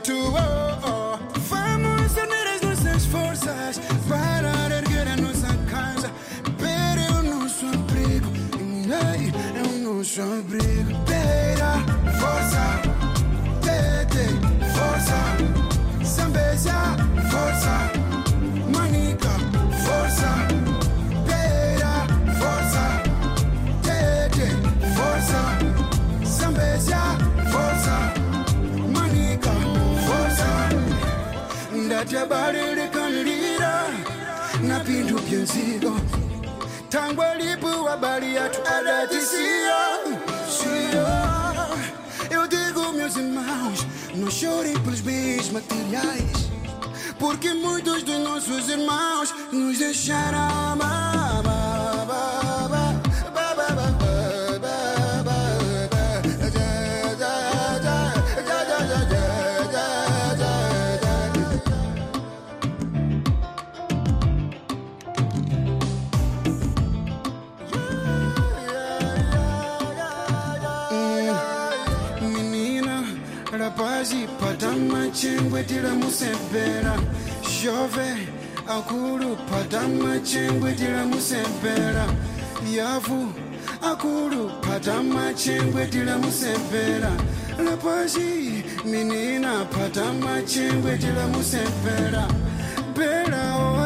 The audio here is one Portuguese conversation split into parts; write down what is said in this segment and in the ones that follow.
to work. nzigo. Tangu alipo habari yetu adatisio sio eu digo meus irmãos não chorem pelos bens materiais. Porque muitos dos nossos irmãos nos deixaram amar. chengwetira musembera shove akuru patama chengwetira musembera yavu akuru patama chengwetira musembera lapashi minina patama chengwetira musembera berao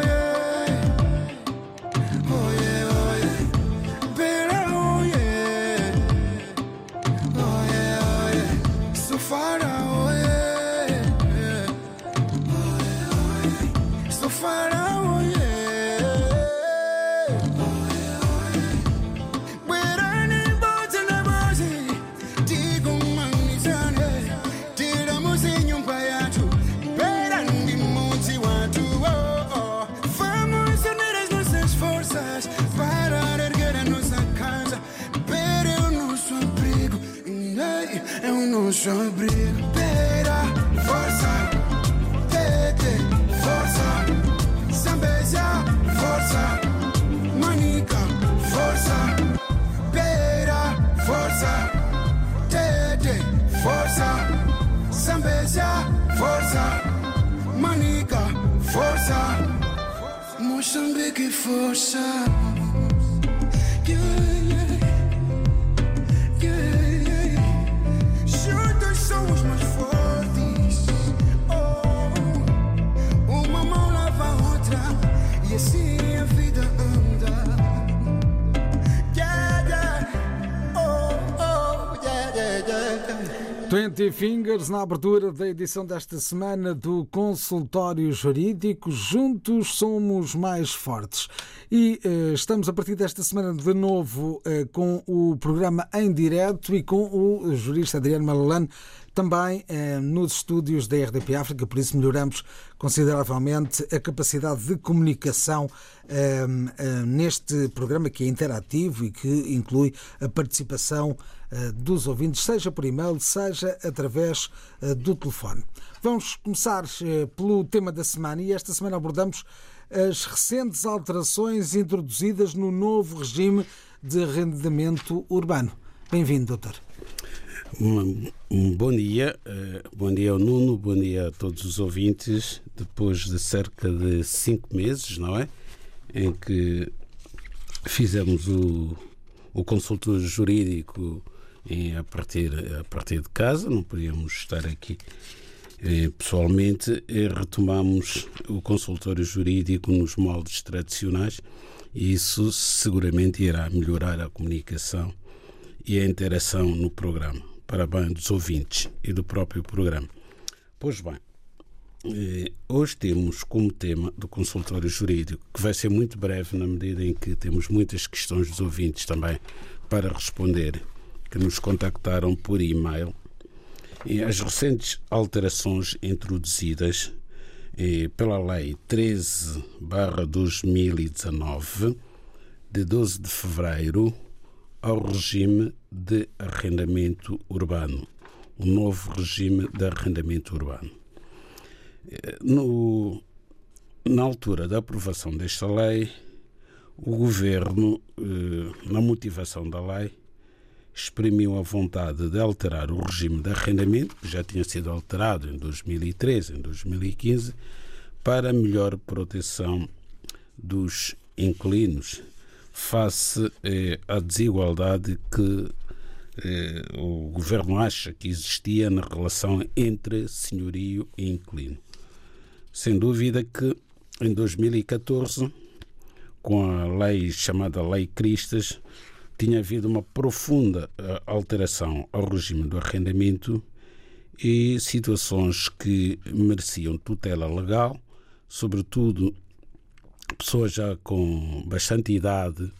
o nosso abrigo bera força tete força Zambezia, força, Manica, força, Beira, força, Tete, força, Zambezia, força, Manica, força, Moçambique, força. 20 Fingers na abertura da edição desta semana do Consultório Jurídico. Juntos somos mais fortes. E eh, estamos a partir desta semana de novo eh, com o programa em direto e com o jurista Adriano Malalane também eh, nos estúdios da RDP África, por isso melhoramos consideravelmente a capacidade de comunicação eh, eh, neste programa que é interativo e que inclui a participação dos ouvintes, seja por e-mail, seja através eh, do telefone. Vamos começar eh, pelo tema da semana e esta semana abordamos as recentes alterações introduzidas no novo regime de arrendamento urbano. Bem-vindo, doutor. Bom dia, bom dia ao Nuno, bom dia a todos os ouvintes. Depois de cerca de cinco meses, não é? Em que fizemos o, o consultor jurídico a, partir, a partir de casa, não podíamos estar aqui eh, pessoalmente, retomamos o consultório jurídico nos moldes tradicionais e isso seguramente irá melhorar a comunicação e a interação no programa, para dos ouvintes e do próprio programa. Pois bem, eh, hoje temos como tema do consultório jurídico, que vai ser muito breve na medida em que temos muitas questões dos ouvintes também para responder, que nos contactaram por e-mail e as recentes alterações introduzidas eh, pela Lei 13-2019, de 12 de fevereiro, ao regime de arrendamento urbano, o novo regime de arrendamento urbano. Eh, no, na altura da aprovação desta lei, o governo, eh, na motivação da lei, exprimiu a vontade de alterar o regime de arrendamento, que já tinha sido alterado em 2013, em 2015, para melhor proteção dos inquilinos face eh, à desigualdade que eh, o governo acha que existia na relação entre senhorio e inquilino. Sem dúvida que em 2014, com a lei chamada Lei Cristas, tinha havido uma profunda eh, alteração ao regime do arrendamento e situações que mereciam tutela legal, sobretudo pessoas já com bastante idade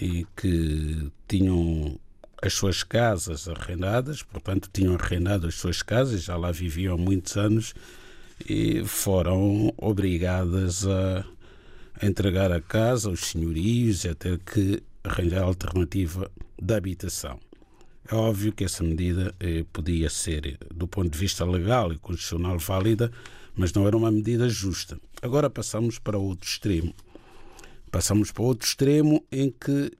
e que tinham as suas casas arrendadas, portanto tinham arrendado as suas casas, já lá viviam muitos anos e foram obrigadas a entregar a casa aos senhorios e até que arranjar alternativa de habitação. É óbvio que essa medida eh, podia ser, do ponto de vista legal e constitucional, válida, mas não era uma medida justa. Agora passamos para outro extremo. Passamos para outro extremo em que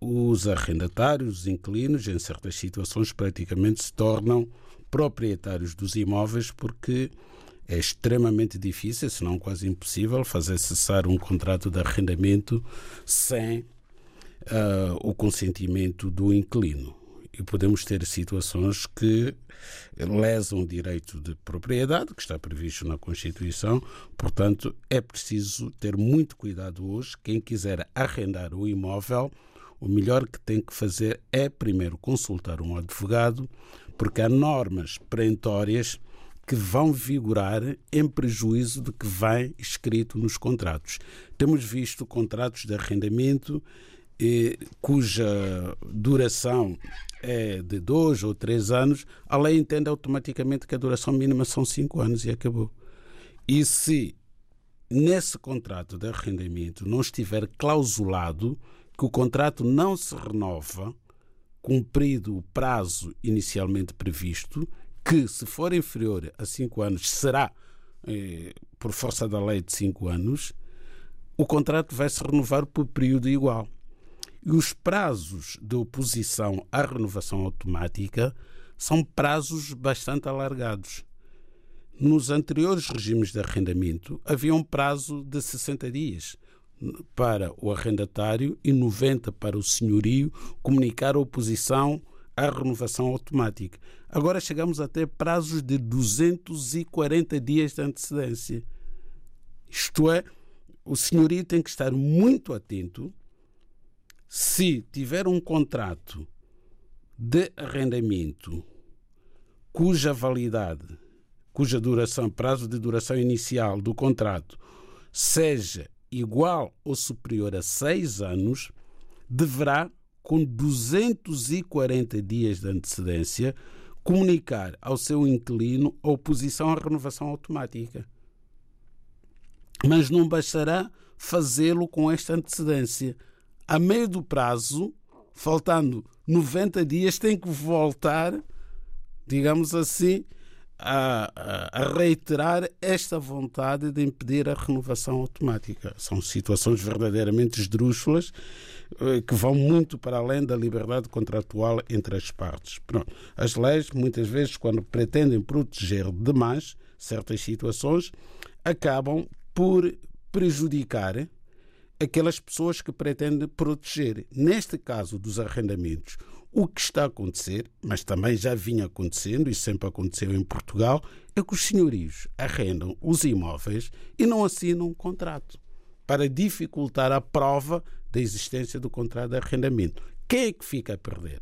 os arrendatários, os inquilinos, em certas situações, praticamente se tornam proprietários dos imóveis porque é extremamente difícil, se não quase impossível, fazer cessar um contrato de arrendamento sem uh, o consentimento do inquilino. E podemos ter situações que lesam o direito de propriedade, que está previsto na Constituição, portanto, é preciso ter muito cuidado hoje. Quem quiser arrendar o imóvel, o melhor que tem que fazer é primeiro consultar um advogado, porque há normas perentórias que vão vigorar em prejuízo do que vem escrito nos contratos. Temos visto contratos de arrendamento e, cuja duração é de dois ou três anos, a lei entende automaticamente que a duração mínima são cinco anos e acabou. E se nesse contrato de arrendamento não estiver clausulado que o contrato não se renova, cumprido o prazo inicialmente previsto, que se for inferior a cinco anos será, eh, por força da lei, de cinco anos, o contrato vai se renovar por período igual. E os prazos de oposição à renovação automática são prazos bastante alargados. Nos anteriores regimes de arrendamento havia um prazo de 60 dias para o arrendatário e 90 para o senhorio comunicar a oposição à renovação automática. Agora chegamos a ter prazos de 240 dias de antecedência. Isto é, o senhorio tem que estar muito atento se tiver um contrato de arrendamento cuja validade, cuja duração, prazo de duração inicial do contrato seja igual ou superior a seis anos, deverá, com 240 dias de antecedência, comunicar ao seu inquilino a oposição à renovação automática. Mas não bastará fazê-lo com esta antecedência. A meio do prazo, faltando 90 dias, tem que voltar, digamos assim, a, a, reiterar esta vontade de impedir a renovação automática. São situações verdadeiramente esdrúxulas eh, que vão muito para além da liberdade contratual entre as partes. Pronto. As leis, muitas vezes, quando pretendem proteger demais certas situações, acabam por prejudicar aquelas pessoas que pretendem proteger. Neste caso dos arrendamentos, o que está a acontecer, mas também já vinha acontecendo e sempre aconteceu em Portugal, é que os senhorios arrendam os imóveis e não assinam um contrato para dificultar a prova da existência do contrato de arrendamento. Quem é que fica a perder?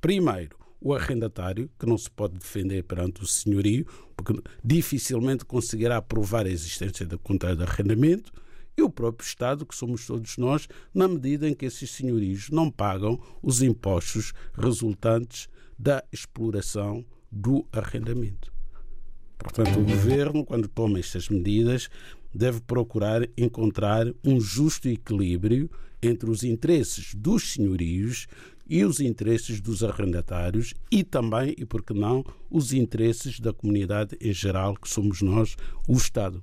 Primeiro, o arrendatário, que não se pode defender perante o senhorio, porque dificilmente conseguirá provar a existência do contrato de arrendamento e o próprio Estado, que somos todos nós, na medida em que esses senhorios não pagam os impostos resultantes da exploração do arrendamento. Portanto, o governo, quando toma estas medidas, deve procurar encontrar um justo equilíbrio entre os interesses dos senhorios e os interesses dos arrendatários e também, e por que não, os interesses da comunidade em geral, que somos nós, o Estado.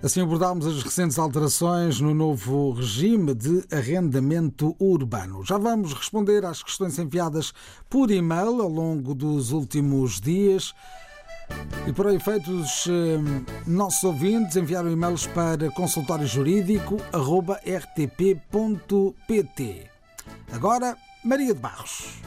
Assim abordámos as recentes alterações no novo regime de arrendamento urbano. Já vamos responder às questões enviadas por e-mail ao longo dos últimos dias. E para efeitos, eh, nossos ouvintes enviaram e-mails para consultóriojurídico.rtp.pt. Agora, Maria de Barros.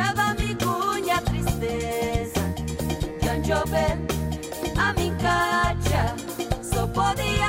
dava migunya tristeza. Diante ao a minha cacha, só podia.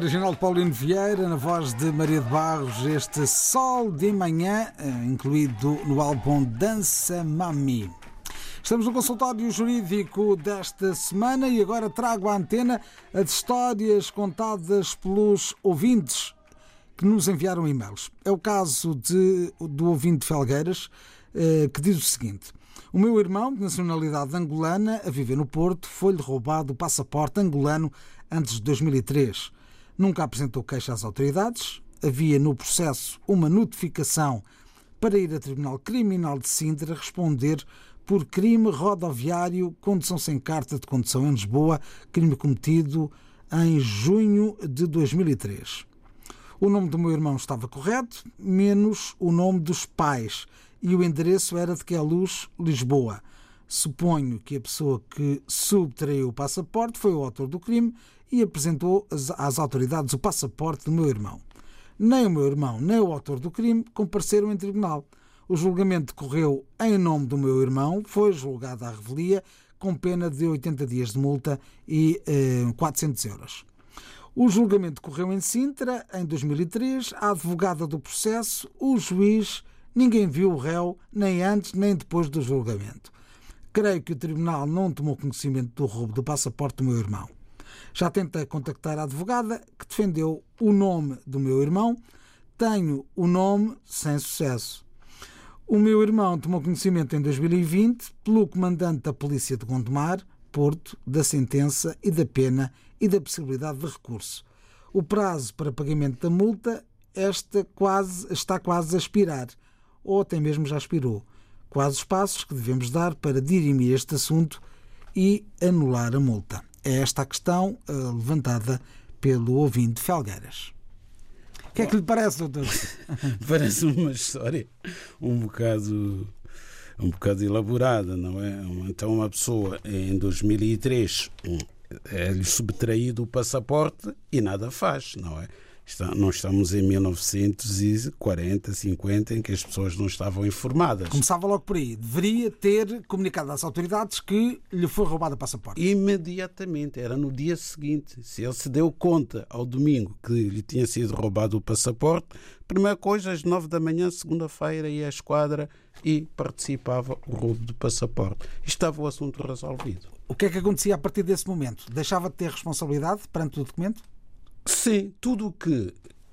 Original de Paulino Vieira, na voz de Maria de Barros, este Sol de Manhã, eh, incluído no álbum Dança Mami. Estamos no consultório jurídico desta semana e agora trago à antena as histórias contadas pelos ouvintes que nos enviaram e-mails. É o caso de, do ouvinte Felgueiras, eh, que diz o seguinte. O meu irmão, de nacionalidade angolana, a viver no Porto, foi-lhe roubado o passaporte angolano antes de 2003 nunca apresentou queixa às autoridades, havia no processo uma notificação para ir a Tribunal Criminal de Sintra responder por crime rodoviário, condução sem carta de condução em Lisboa, crime cometido em junho de 2003. O nome do meu irmão estava correto, menos o nome dos pais, e o endereço era de Queluz, Lisboa. Suponho que a pessoa que subtraiu o passaporte foi o autor do crime e apresentou às autoridades o passaporte do meu irmão. Nem o meu irmão, nem o autor do crime compareceram em tribunal. O julgamento decorreu em nome do meu irmão, foi julgado à revelia com pena de 80 dias de multa e eh, 400 euros. O julgamento decorreu em Sintra, em 2003. A advogada do processo, o juiz, ninguém viu o réu, nem antes nem depois do julgamento. Creio que o tribunal não tomou conhecimento do roubo do passaporte do meu irmão. Já tentei contactar a advogada que defendeu o nome do meu irmão. Tenho o nome sem sucesso. O meu irmão tomou conhecimento em 2020 pelo comandante da Polícia de Gondomar, Porto, da sentença e da pena e da possibilidade de recurso. O prazo para pagamento da multa esta quase, está quase a expirar, ou até mesmo já expirou. Quais os passos que devemos dar para dirimir este assunto e anular a multa? É esta a questão uh, levantada pelo ouvinte Felgueiras. O que é que lhe parece, doutor? parece uma história um bocado um bocado elaborada, não é? Então uma pessoa em 2003 é-lhe subtraído o passaporte e nada faz, não é? Não estamos em 1940, 50, em que as pessoas não estavam informadas. Começava logo por aí. Deveria ter comunicado às autoridades que lhe foi roubado o passaporte. Imediatamente, era no dia seguinte. Se ele se deu conta ao domingo que lhe tinha sido roubado o passaporte, primeira coisa, às nove da manhã, segunda-feira, ia à esquadra e participava o roubo do passaporte. Estava o assunto resolvido. O que é que acontecia a partir desse momento? Deixava de ter responsabilidade perante o documento? Sim, tudo o que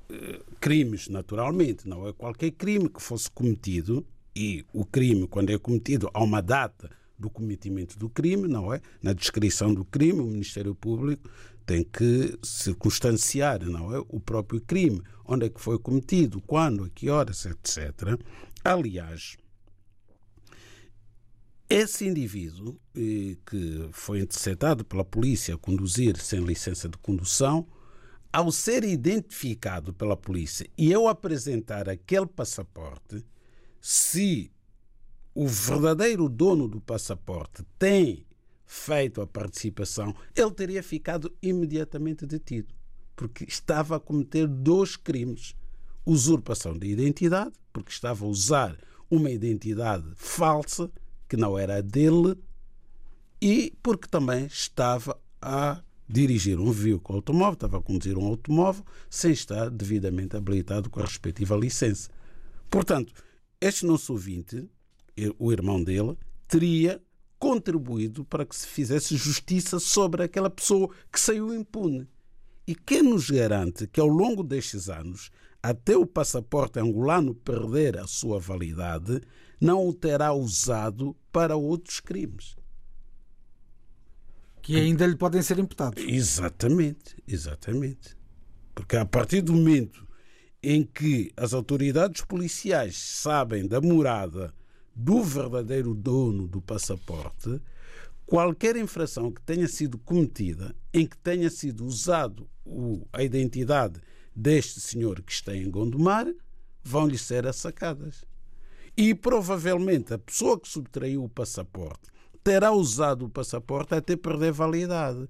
eh, crimes, naturalmente, não é qualquer crime que fosse cometido e o crime, quando é cometido, há uma data do cometimento do crime, não é? Na descrição do crime, o Ministério Público tem que circunstanciar, não é? O próprio crime, onde é que foi cometido, quando, a que horas, etc. Aliás, esse indivíduo eh, que foi interceptado pela polícia a conduzir sem licença de condução ao ser identificado pela polícia e eu apresentar aquele passaporte, se o verdadeiro dono do passaporte tem feito a participação, ele teria ficado imediatamente detido, porque estava a cometer dois crimes: usurpação de identidade, porque estava a usar uma identidade falsa que não era dele, e porque também estava a dirigir um veículo automóvel, estava a conduzir um automóvel sem estar devidamente habilitado com a respectiva licença. Portanto, este nosso ouvinte, o irmão dele, teria contribuído para que se fizesse justiça sobre aquela pessoa que saiu impune. E quem nos garante que ao longo destes anos, até o passaporte angolano perder a sua validade, não o terá usado para outros crimes? Que ainda lhe podem ser imputados. Exatamente, exatamente. Porque a partir do momento em que as autoridades policiais sabem da morada do verdadeiro dono do passaporte, qualquer infração que tenha sido cometida, em que tenha sido usado a identidade deste senhor que está em Gondomar, vão-lhe ser assacadas. E provavelmente a pessoa que subtraiu o passaporte terá usado o passaporte até perder validade.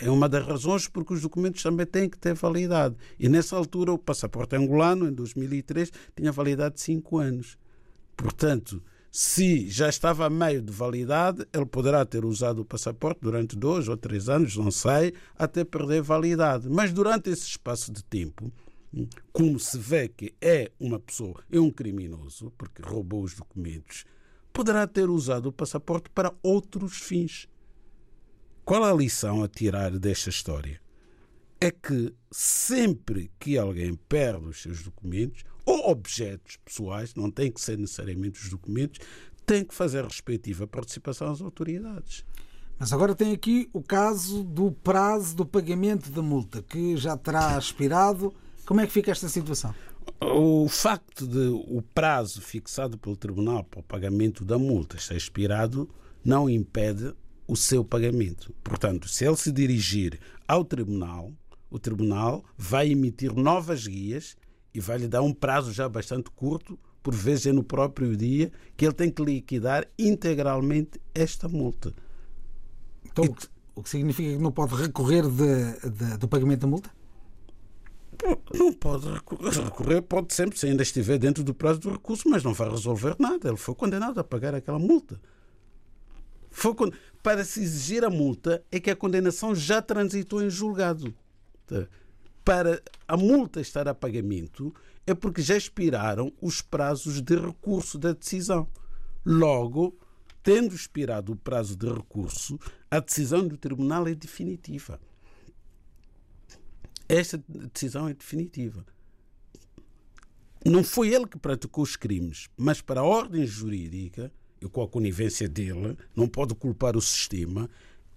É uma das razões porque os documentos também têm que ter validade. E nessa altura o passaporte angolano, em 2003, tinha validade de 5 anos. Portanto, Se já estava a meio de validade, ele poderá ter usado o passaporte durante dois ou três anos, não sei, até perder validade. Mas durante esse espaço de tempo, como se vê que é uma pessoa, é um criminoso, porque roubou os documentos, poderá ter usado o passaporte para outros fins. Qual a lição a tirar desta história? É que sempre que alguém perde os seus documentos, ou objetos pessoais, não tem que ser necessariamente os documentos, tem que fazer a respectiva participação às autoridades. Mas agora tem aqui o caso do prazo do pagamento da multa, que já terá expirado. Como é que fica esta situação? O facto de o prazo fixado pelo Tribunal para o pagamento da multa estar expirado não impede o seu pagamento. Portanto, se ele se dirigir ao Tribunal, o Tribunal vai emitir novas guias e vai lhe dar um prazo já bastante curto, por vezes é no próprio dia, que ele tem que liquidar integralmente esta multa. Então, e... o que significa que não pode recorrer de, de, do pagamento da multa? Não pode recorrer, pode sempre, se ainda estiver dentro do prazo do recurso, mas não vai resolver nada. Ele foi condenado a pagar aquela multa. Foi, para se exigir a multa, é que a condenação já transitou em julgado para a multa estar a pagamento é porque já expiraram os prazos de recurso da decisão. Logo, tendo expirado o prazo de recurso, a decisão do tribunal é definitiva. Esta decisão é definitiva. Não foi ele que praticou os crimes, mas para a ordem jurídica, e com a conivência dele, não pode culpar o sistema,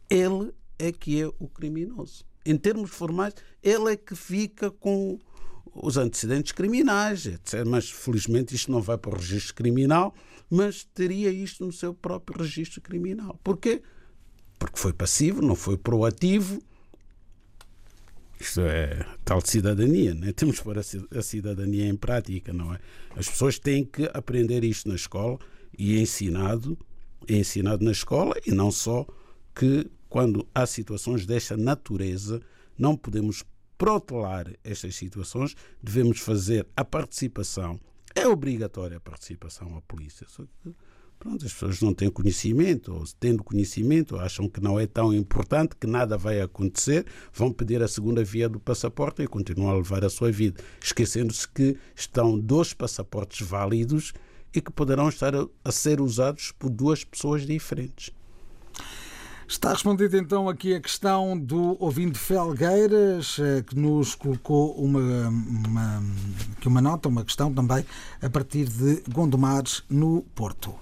ele é que é o criminoso em termos formais, ele é que fica com os antecedentes criminais, etc. Mas felizmente isto não vai para o registro criminal, mas teria isto no seu próprio registro criminal. Porquê? Porque foi passivo, não foi proativo. Isto é tal cidadania, né? temos que pôr a cidadania em prática, não é? As pessoas têm que aprender isto na escola e é ensinado, é ensinado na escola e não só que quando há situações desta natureza, não podemos protelar estas situações, devemos fazer a participação. É obrigatória a participação à polícia. Só que, pronto, as pessoas não têm conhecimento, ou tendo conhecimento, acham que não é tão importante, que nada vai acontecer, vão pedir a segunda via do passaporte e continuam a levar a sua vida, esquecendo-se que estão dois passaportes válidos e que poderão estar a, ser usados por duas pessoas diferentes. Está respondida então aqui a questão do ouvinte Felgueiras, eh, que nos colocou uma, uma, uma nota, uma questão também, a partir de Gondomares, no Porto.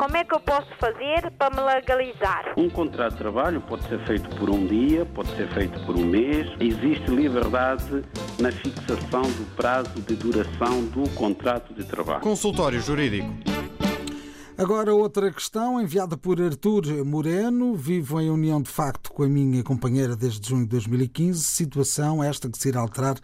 Como é que eu posso fazer para me legalizar? Um contrato de trabalho pode ser feito por um dia, pode ser feito por um mês. Existe liberdade na fixação do prazo de duração do contrato de trabalho. Consultório Jurídico. Agora, outra questão enviada por Artur Moreno. Vivo em união de facto com a minha companheira desde junho de 2015. Situação esta que se irá alterar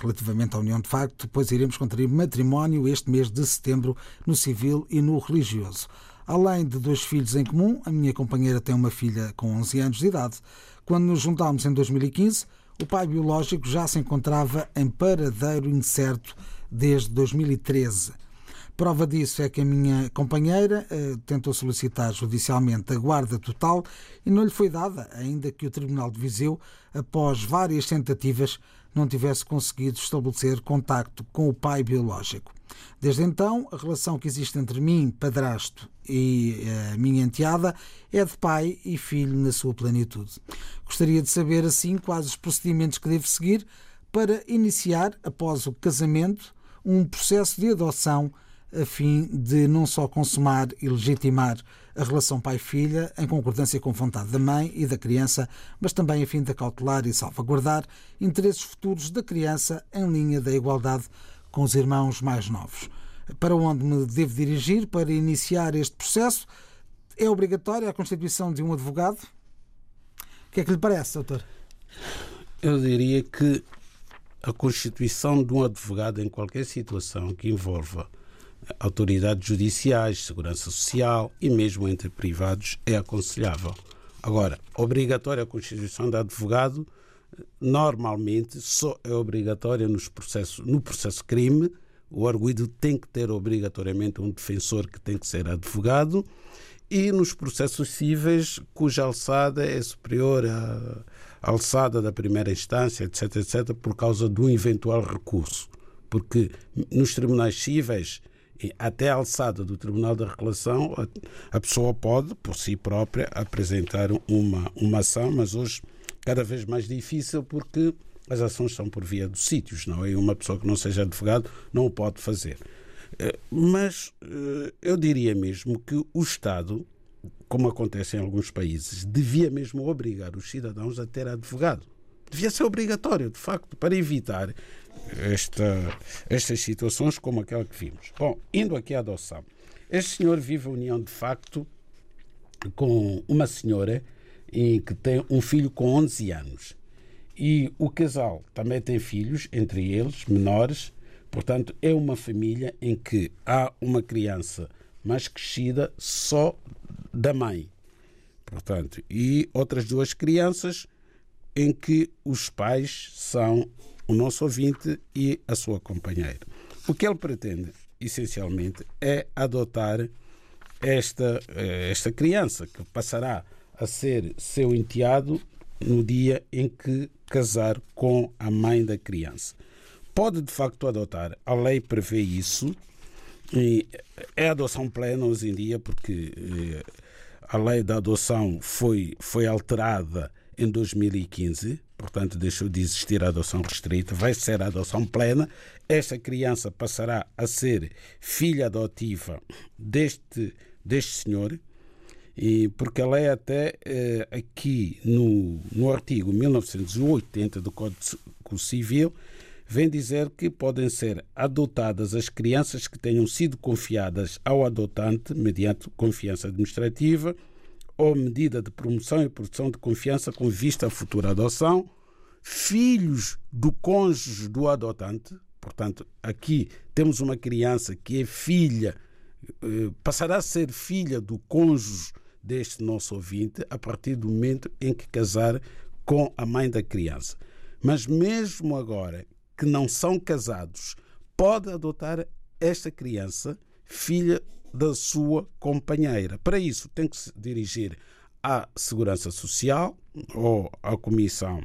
relativamente à união de facto, pois iremos contrair matrimónio este mês de setembro no civil e no religioso. Além de dois filhos em comum, a minha companheira tem uma filha com 11 anos de idade. Quando nos juntámos em 2015, o pai biológico já se encontrava em paradeiro incerto desde 2013. Prova disso é que a minha companheira eh, tentou solicitar judicialmente a guarda total e não lhe foi dada, ainda que o Tribunal de Viseu, após várias tentativas, não tivesse conseguido estabelecer contacto com o pai biológico. Desde então, a relação que existe entre mim, padrasto, e a eh, minha enteada é de pai e filho na sua plenitude. Gostaria de saber, assim, quais os procedimentos que devo seguir para iniciar, após o casamento, um processo de adoção a fim de não só consumar e legitimar a relação pai-filha em concordância com a vontade da mãe e da criança, mas também a fim de cautelar e salvaguardar interesses futuros da criança em linha da igualdade com os irmãos mais novos. Para onde me devo dirigir para iniciar este processo? É obrigatória a constituição de um advogado? O que é que lhe parece, doutor? Eu diria que a constituição de um advogado em qualquer situação que envolva autoridades judiciais, segurança social e mesmo entre privados é aconselhável. Agora, obrigatória a constituição de advogado normalmente só é obrigatória nos processos, no processo crime o arguido tem que ter obrigatoriamente um defensor que tem que ser advogado e nos processos cíveis cuja alçada é superior à alçada da primeira instância, etc, etc, por causa do eventual recurso. Porque nos tribunais cíveis, até a alçada do Tribunal da Reclamação, a pessoa pode, por si própria, apresentar uma, uma ação, mas hoje cada vez mais difícil porque as ações são por via dos sítios, não é? E uma pessoa que não seja advogado não o pode fazer. Eh, mas eh, eu diria mesmo que o Estado, como acontece em alguns países, devia mesmo obrigar os cidadãos a ter advogado. Devia ser obrigatório, de facto, para evitar esta, estas situações como aquela que vimos. Bom, indo aqui à adoção. Este senhor vive a união de facto com uma senhora que tem um filho com 11 anos e o casal também tem filhos, entre eles menores, portanto, é uma família em que há uma criança mais crescida só da mãe. Portanto, e outras duas crianças em que os pais são o nosso ouvinte e a sua companheira. O que ele pretende, essencialmente, é adotar esta, eh, esta criança, que passará a ser seu enteado no dia em que casar com a mãe da criança. Pode de facto adotar, a lei prevê isso, e é adoção plena hoje em dia, porque eh, a lei da adoção foi, foi alterada em 2015, portanto deixou de existir a adoção restrita, vai ser a adoção plena. Esta criança passará a ser filha adotiva deste, deste senhor, e porque a lei até eh, aqui no, no artigo 1980 do Código Civil vem dizer que podem ser adotadas as crianças que tenham sido confiadas ao adotante mediante confiança administrativa ou medida de promoção e produção de confiança com vista à futura adoção, filhos do cônjuge do adotante, portanto, aqui temos uma criança que é filha, eh, passará a ser filha do cônjuge deste nosso ouvinte a partir do momento em que casar com a mãe da criança. Mas mesmo agora que não são casados, pode adotar esta criança, filha da sua companheira. Para isso, tem que se dirigir à Segurança Social ou à Comissão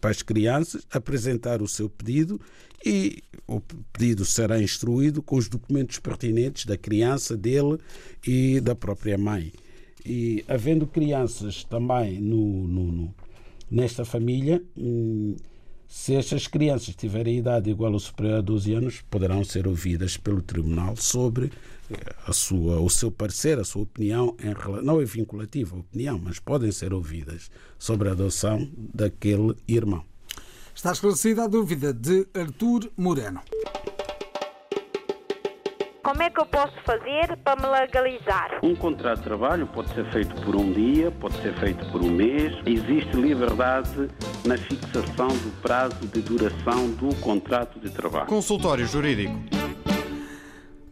para as Crianças, apresentar o seu pedido e o pedido será instruído com os documentos pertinentes da criança, dele e da própria mãe. E havendo crianças também no, no, no nesta família, hum, se estas crianças tiverem idade igual ou superior a 12 anos, poderão ser ouvidas pelo tribunal sobre eh, a sua, o seu parecer, a sua opinião, em, não é vinculativa a opinião, mas podem ser ouvidas sobre a adoção daquele irmão. Está esclarecida a dúvida de Artur Moreno. Como é que eu posso fazer para me legalizar? Um contrato de trabalho pode ser feito por um dia, pode ser feito por um mês. Existe liberdade na fixação do prazo de duração do contrato de trabalho. Consultório Jurídico.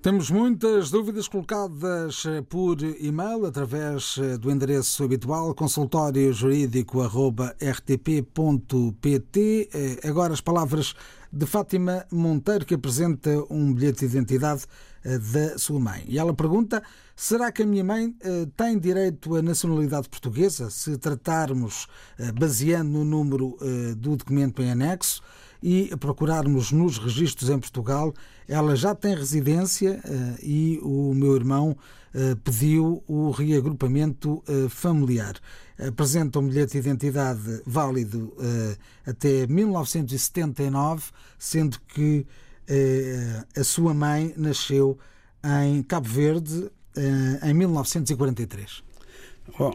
Temos muitas dúvidas colocadas por e-mail através do endereço habitual consultóriojurídico.rtp.pt. Agora as palavras de Fátima Monteiro, que apresenta um bilhete de identidade eh, da sua mãe. E ela pergunta: será que a minha mãe eh, tem direito à nacionalidade portuguesa se tratarmos eh, baseando no número do documento em anexo? e procurarmos nos registros em Portugal, ela já tem residência e o meu irmão pediu o reagrupamento familiar. Apresenta um bilhete de identidade válido até 1979, sendo que eh, a sua mãe nasceu em Cabo Verde eh, em 1943. Bom,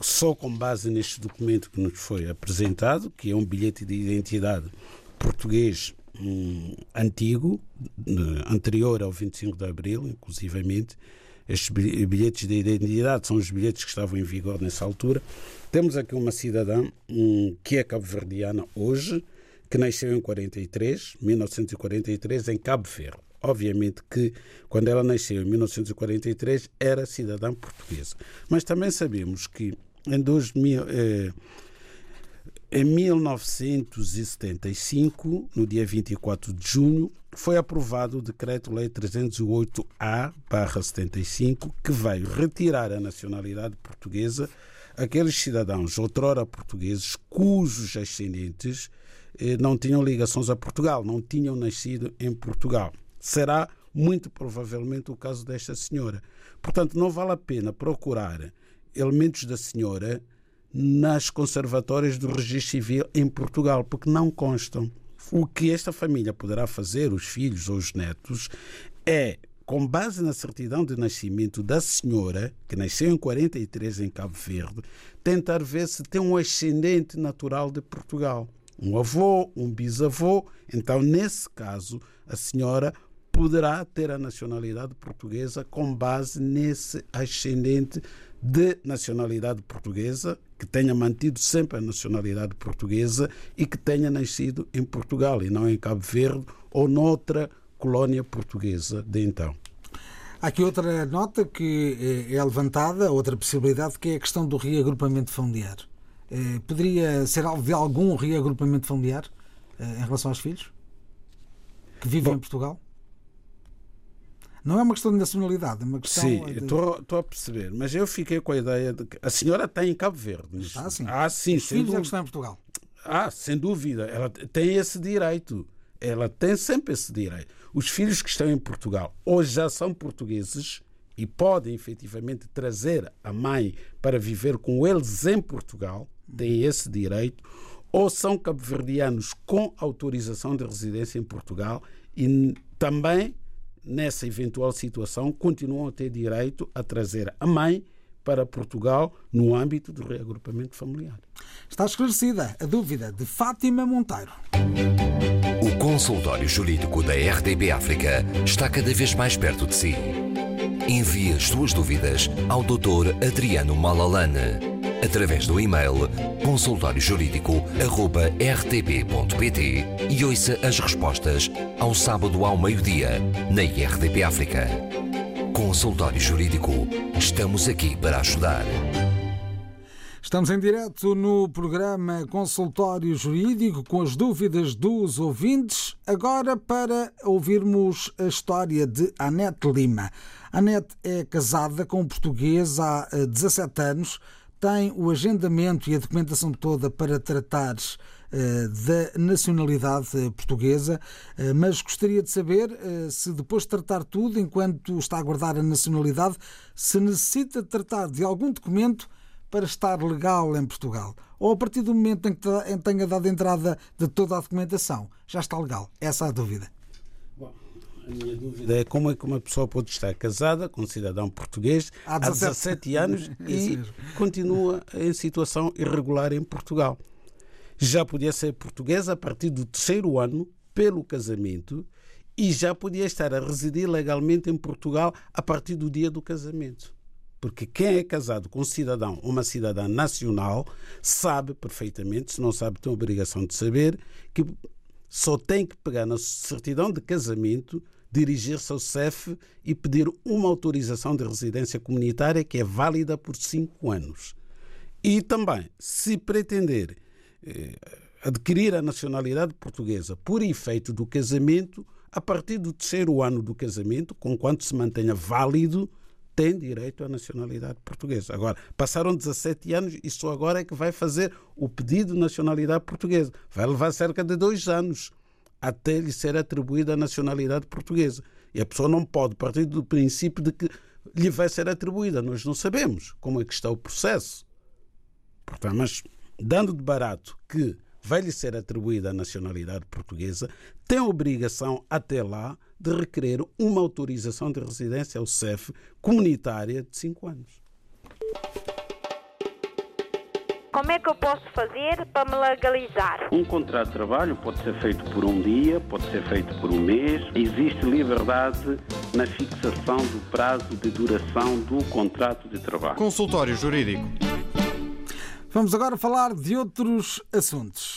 só com base neste documento que nos foi apresentado, que é um bilhete de identidade português um, antigo, anterior ao 25 de Abril, inclusivamente, estes bilhetes de identidade são os bilhetes que estavam em vigor nessa altura. Temos aqui uma cidadã um, que é cabo-verdiana hoje, que nasceu em 43, 1943, em Cabo Verde. Obviamente que quando ela nasceu em 1943 era cidadã portuguesa. Mas também sabemos que em 2000, eh, em 1975, no dia 24 de junho, foi aprovado o Decreto-Lei 308-A-75, que veio retirar a nacionalidade portuguesa aqueles cidadãos outrora portugueses cujos ascendentes eh, não tinham ligações a Portugal, não tinham nascido em Portugal. Será muito provavelmente o caso desta senhora. Portanto, não vale a pena procurar elementos da senhora nas conservatórias do registro civil em Portugal, porque não constam. O que esta família poderá fazer, os filhos ou os netos, é, com base na certidão de nascimento da senhora, que nasceu em 43 em Cabo Verde, tentar ver se tem um ascendente natural de Portugal. Um avô, um bisavô. Então, nesse caso, a senhora poderá ter a nacionalidade portuguesa com base nesse ascendente de nacionalidade portuguesa, que tenha mantido sempre a nacionalidade portuguesa e que tenha nascido em Portugal e não em Cabo Verde ou noutra colónia portuguesa de então. Há aqui outra nota que é levantada, outra possibilidade, que é a questão do reagrupamento familiar. Eh, poderia ser alvo de algum reagrupamento familiar eh, em relação aos filhos que vivem Bom, em Portugal? Não é uma questão de nacionalidade, é uma questão. Sim, de... estou a perceber, mas eu fiquei com a ideia de que a senhora está em Cabo Verde. Ah, sim. Ah, sim. Os filhos dúvida. é que estão em Portugal. Ah, sem dúvida. Ela tem esse direito. Ela tem sempre esse direito. Os filhos que estão em Portugal ou já são portugueses e podem efetivamente trazer a mãe para viver com eles em Portugal, têm esse direito, ou são cabo-verdianos com autorização de residência em Portugal e também nessa eventual situação, continuam a ter direito a trazer a mãe para Portugal no âmbito do reagrupamento familiar. Está esclarecida a dúvida de Fátima Monteiro. O consultório jurídico da RDB África está cada vez mais perto de si. Envie as suas dúvidas ao Dr. Adriano Malalane através do e-mail consultóriojurídico.rtp.pt e ouça as respostas ao sábado ao meio-dia na IRTP África. Consultório Jurídico. Estamos aqui para ajudar. Estamos em direto no programa Consultório Jurídico com as dúvidas dos ouvintes. Agora para ouvirmos a história de Anete Lima. Anete é casada com um português há 17 eh, anos tem o agendamento e a documentação toda para tratar uh, da nacionalidade portuguesa, uh, mas gostaria de saber se depois de tratar tudo, enquanto está a guardar a nacionalidade, se necessita de tratar de algum documento para estar legal em Portugal. Ou a partir do momento em que tenha dado entrada de toda a documentação, já está legal. Essa é a dúvida. A minha dúvida é como é que uma pessoa pode estar casada com um cidadão português há 17, há 17 anos e continua em situação irregular em Portugal. Já podia ser portuguesa a partir do terceiro ano, pelo casamento, e já podia estar a residir legalmente em Portugal a partir do dia do casamento. Porque quem é casado com um cidadão ou uma cidadã nacional sabe perfeitamente, se não sabe, tem a obrigação de saber, que só tem que pegar na certidão de casamento, dirigir-se ao CEF e pedir uma autorização de residência comunitária que é válida por cinco anos. E também, se pretender eh, adquirir a nacionalidade portuguesa por efeito do casamento, a partir do terceiro ano do casamento, com quanto se mantenha válido, tem direito à nacionalidade portuguesa. Agora, passaram 17 anos e só agora é que vai fazer o pedido de nacionalidade portuguesa. Vai levar cerca de dois anos até lhe ser atribuída a nacionalidade portuguesa. E a pessoa não pode partir do princípio de que lhe vai ser atribuída. Nós não sabemos como é que está o processo. Portanto, mas dando de barato que vai-lhe ser atribuída a nacionalidade portuguesa, tem a obrigação até lá de requerer uma autorização de residência ao CEF comunitária de 5 anos. Como é que eu posso fazer para me legalizar? Um contrato de trabalho pode ser feito por um dia, pode ser feito por um mês. Existe liberdade na fixação do prazo de duração do contrato de trabalho. Consultório Jurídico. Vamos agora falar de outros assuntos.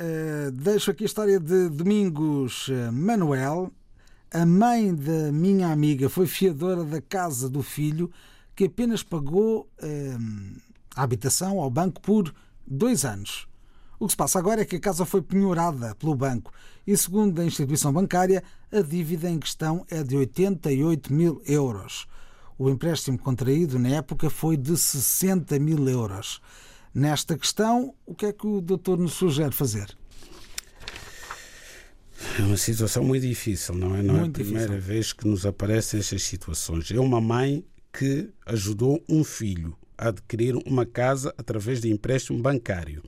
Uh, deixo aqui a história de Domingos eh, Manuel. A mãe da minha amiga foi fiadora da casa do filho que apenas pagou uh, a habitação ao banco por dois anos. O que se passa agora é que a casa foi penhorada pelo banco e, segundo a instituição bancária, a dívida em questão é de 88 mil euros. O empréstimo contraído na época foi de 60 mil euros. Nesta questão, o que é que o doutor nos sugere fazer? É uma situação muito difícil, não é? Não Muito é a primeira difícil. vez que nos aparecem estas situações. É uma mãe que ajudou um filho a adquirir uma casa através de empréstimo bancário.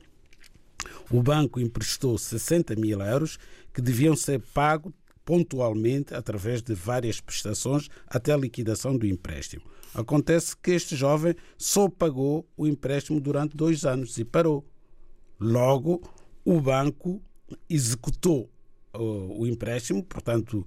O banco emprestou 60 mil euros que deviam ser pagos pontualmente através de várias prestações até a liquidação do empréstimo. Acontece que este jovem só pagou o empréstimo durante dois anos e parou. Logo, o banco executou uh, o empréstimo, portanto,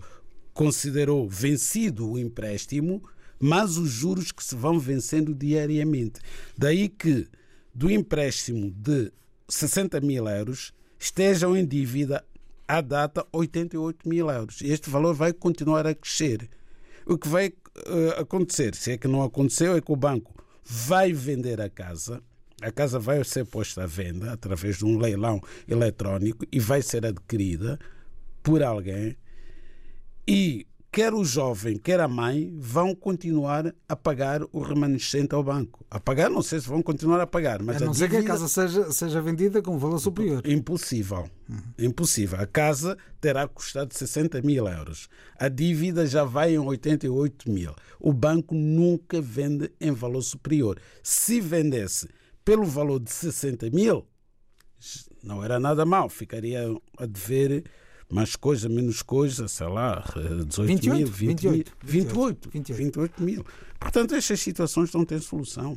considerou vencido o empréstimo, mas os juros que se vão vencendo diariamente. Daí que do empréstimo de 60 mil euros estejam em dívida à data 88 mil euros. Este valor vai continuar a crescer. O que vai eh, acontecer, se é que não aconteceu, é que o banco vai vender a casa, a casa vai ser posta à venda através de um leilão eletrónico e vai ser adquirida por alguém e quer o jovem, quer a mãe vão continuar a pagar o remanescente ao banco. A pagar, não sei se vão continuar a pagar, mas A não a ser que a casa seja, seja vendida com um valor superior. Impossível. Impossível. A casa terá custado 60 mil euros. A dívida já vai em 88 mil. O banco nunca vende em valor superior. Se vendesse pelo valor de 60 mil, não era nada mal. Ficaria a dever mais coisa, menos coisa, sei lá, 18 mil, 28, 20 mil, 28, 28, 28. 28 mil. Portanto, estas situações não têm solução.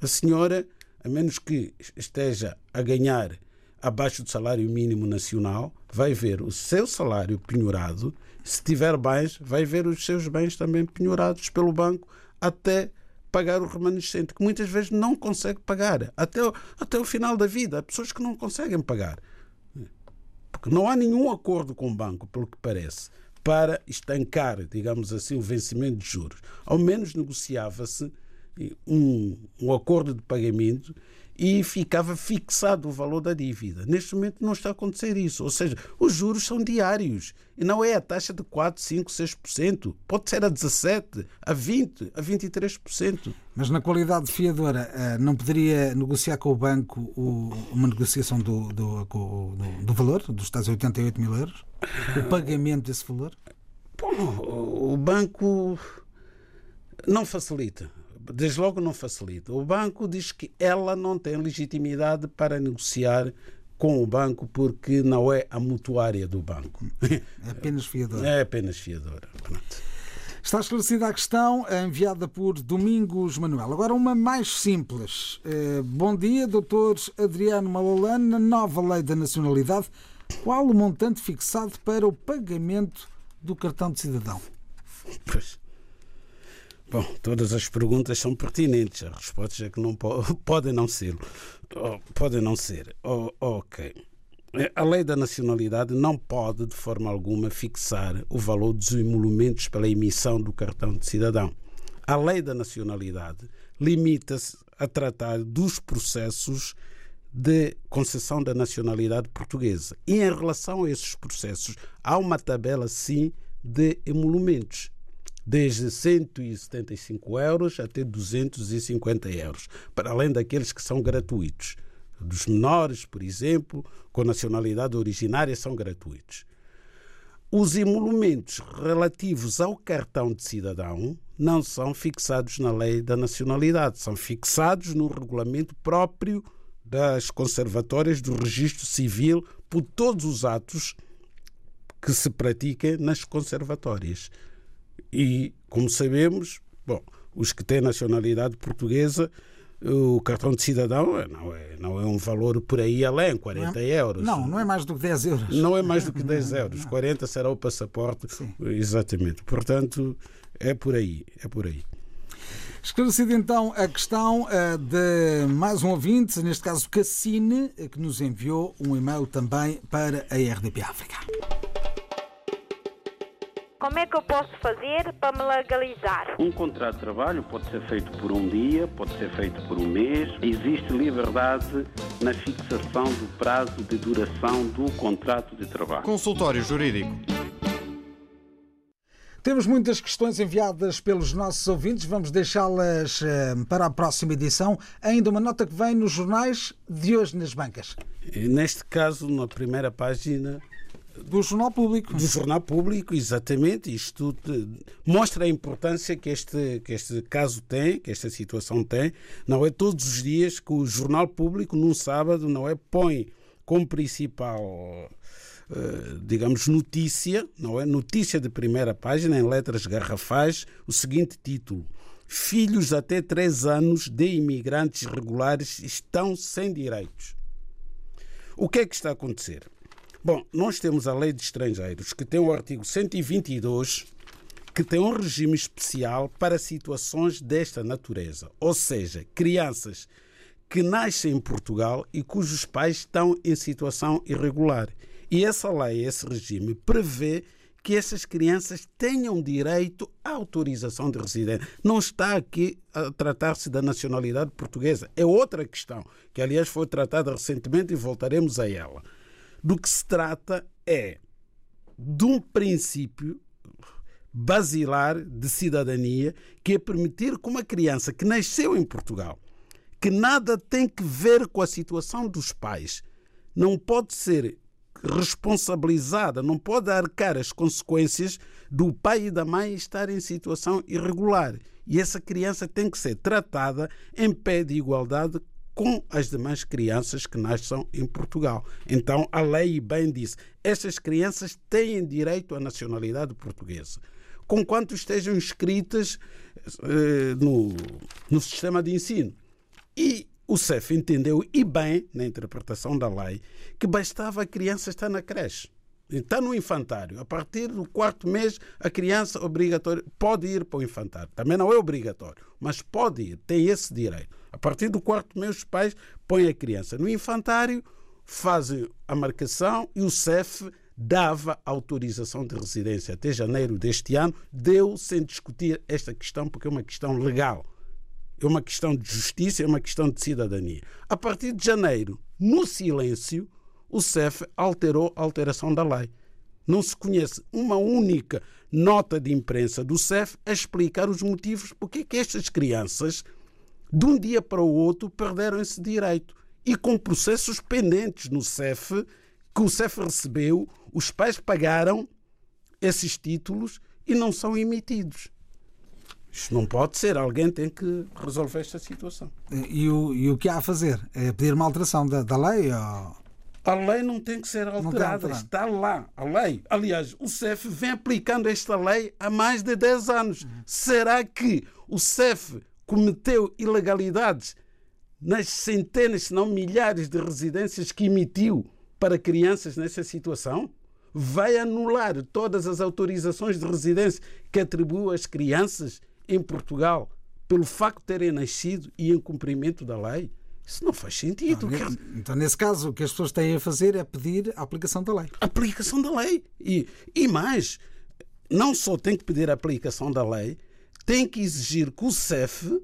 A senhora, a menos que esteja a ganhar abaixo do salário mínimo nacional, vai ver o seu salário penhorado. Se tiver bens, vai ver os seus bens também penhorados pelo banco até pagar o remanescente, que muitas vezes não consegue pagar até o, até o final da vida. Há pessoas que não conseguem pagar. Porque não há nenhum acordo com o banco, pelo que parece, para estancar, digamos assim, o vencimento de juros. Ao menos negociava-se um, um acordo de pagamento e ficava fixado o valor da dívida. Neste momento não está a acontecer isso. Ou seja, os juros são diários e não é a taxa de 4, 5, 6%. Pode ser a 17%, a 20%, a 23%. Mas na qualidade de fiadora, eh, não poderia negociar com o banco uma negociação do, do, do- do valor, dos tais 88 mil euros? O pagamento desse valor? Bom, o banco não facilita. Desde logo não facilita. O banco diz que ela não tem legitimidade para negociar com o banco porque não é a mutuária do banco. É apenas fiadora. É apenas fiadora. Pronto. Está esclarecida a questão, enviada por Domingos Manuel. Agora uma mais simples. Eh, Bom dia, doutor Adriano Malalane. Na nova lei da nacionalidade, qual o montante fixado para o pagamento do cartão de cidadão? Pois. Bom, todas as perguntas são pertinentes. As respostas é que não po- podem não ser. Oh, podem não ser. Oh, ok. A lei da nacionalidade não pode, de forma alguma, fixar o valor dos emolumentos pela emissão do cartão de cidadão. A lei da nacionalidade limita-se a tratar dos processos de concessão da nacionalidade portuguesa. E em relação a esses processos, há uma tabela, sim, de emolumentos desde 175 euros até 250 euros, para além daqueles que são gratuitos. Dos menores, por exemplo, com nacionalidade originária, são gratuitos. Os emolumentos relativos ao cartão de cidadão não são fixados na lei da nacionalidade, são fixados no regulamento próprio das conservatórias do registro civil por todos os atos que se pratiquem nas conservatórias. E, como sabemos, bom, os que têm nacionalidade portuguesa, o cartão de cidadão não é, não é um valor por aí além, 40 euros. Não, não é mais do que 10 euros. Não é mais do que 10 euros. 40 será o passaporte. Exatamente. Portanto, é por aí. É por aí. Esclarecida então a questão eh, de mais um ouvinte, neste caso Cassine, eh, que nos enviou um e-mail também para a RDP África. Como é que eu posso fazer para me legalizar? Um contrato de trabalho pode ser feito por um dia, pode ser feito por um mês. Existe liberdade na fixação do prazo de duração do contrato de trabalho. Consultório Jurídico. Temos muitas questões enviadas pelos nossos ouvintes, vamos deixá-las eh, para a próxima edição. Ainda uma nota que vem nos jornais de hoje nas bancas. E neste caso, na primeira página Do Jornal Público. do Jornal Público, exatamente, isto mostra a importância que este, que este caso tem, que esta situação tem. Não é todos os dias que o Jornal Público, num sábado, não é, põe como principal, eh, digamos, notícia, não é, notícia de primeira página, em letras garrafais, o seguinte título. Filhos até 3 anos de imigrantes regulares estão sem direitos. O que é que está a acontecer? Bom, nós temos a Lei de Estrangeiros, que tem o artigo 122, que tem um regime especial para situações desta natureza, ou seja, crianças que nascem em Portugal e cujos pais estão em situação irregular. E essa lei, esse regime, prevê que essas crianças tenham direito à autorização de residência. Não está aqui a tratar-se da nacionalidade portuguesa. É outra questão, que aliás foi tratada recentemente e voltaremos a ela. Do que se trata é de um princípio basilar de cidadania que é permitir que uma criança que nasceu em Portugal, que nada tem que ver com a situação dos pais, não pode ser responsabilizada, não pode arcar as consequências do pai e da mãe estarem em situação irregular. E essa criança tem que ser tratada em pé de igualdade com as demais crianças que nasçam em Portugal. Então, a lei bem diz: estas crianças têm direito à nacionalidade portuguesa, conquanto estejam inscritas eh, no, no sistema de ensino. E o CEF entendeu, e bem, na interpretação da lei, que bastava a criança estar na creche. Está no infantário. A partir do quarto mês, a criança obrigatório pode ir para o infantário. Também não é obrigatório, mas pode ir, tem esse direito. A partir do quarto mês, os pais põem a criança no infantário, fazem a marcação e o CEF dava autorização de residência até janeiro deste ano, deu sem discutir esta questão, porque é uma questão legal. É uma questão de justiça, é uma questão de cidadania. A partir de janeiro, no silêncio, o CEF alterou a alteração da lei. Não se conhece uma única nota de imprensa do CEF a explicar os motivos porque é que estas crianças, de um dia para o outro, perderam esse direito. E com processos pendentes no CEF, que o CEF recebeu, os pais pagaram esses títulos e não são emitidos. Isto não pode ser, alguém tem que resolver esta situação. E o, e o que há a fazer? É pedir uma alteração da, da lei? Ou... A lei não tem que ser alterada, está lá, a lei. Aliás, o CEF vem aplicando esta lei há mais de 10 anos. Será que o CEF cometeu ilegalidades nas centenas, se não milhares de residências que emitiu para crianças nessa situação? Vai anular todas as autorizações de residência que atribui às crianças em Portugal pelo facto de terem nascido e em cumprimento da lei? Isso não faz sentido. Dizer, Então, nesse caso, o que as pessoas têm a fazer é pedir a aplicação da lei. aplicação da lei. E, e mais, não só tem que pedir a aplicação da lei, tem que exigir que o CEF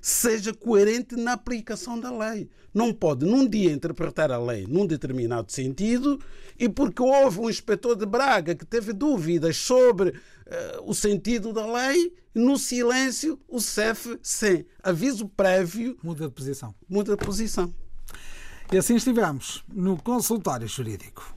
seja coerente na aplicação da lei. Não pode, num dia, interpretar a lei num determinado sentido e porque houve um inspetor de Braga que teve dúvidas sobre eh, o sentido da lei, no silêncio, o CEF, sem aviso prévio, Muda de posição. muda de posição. E assim estivemos no consultório jurídico.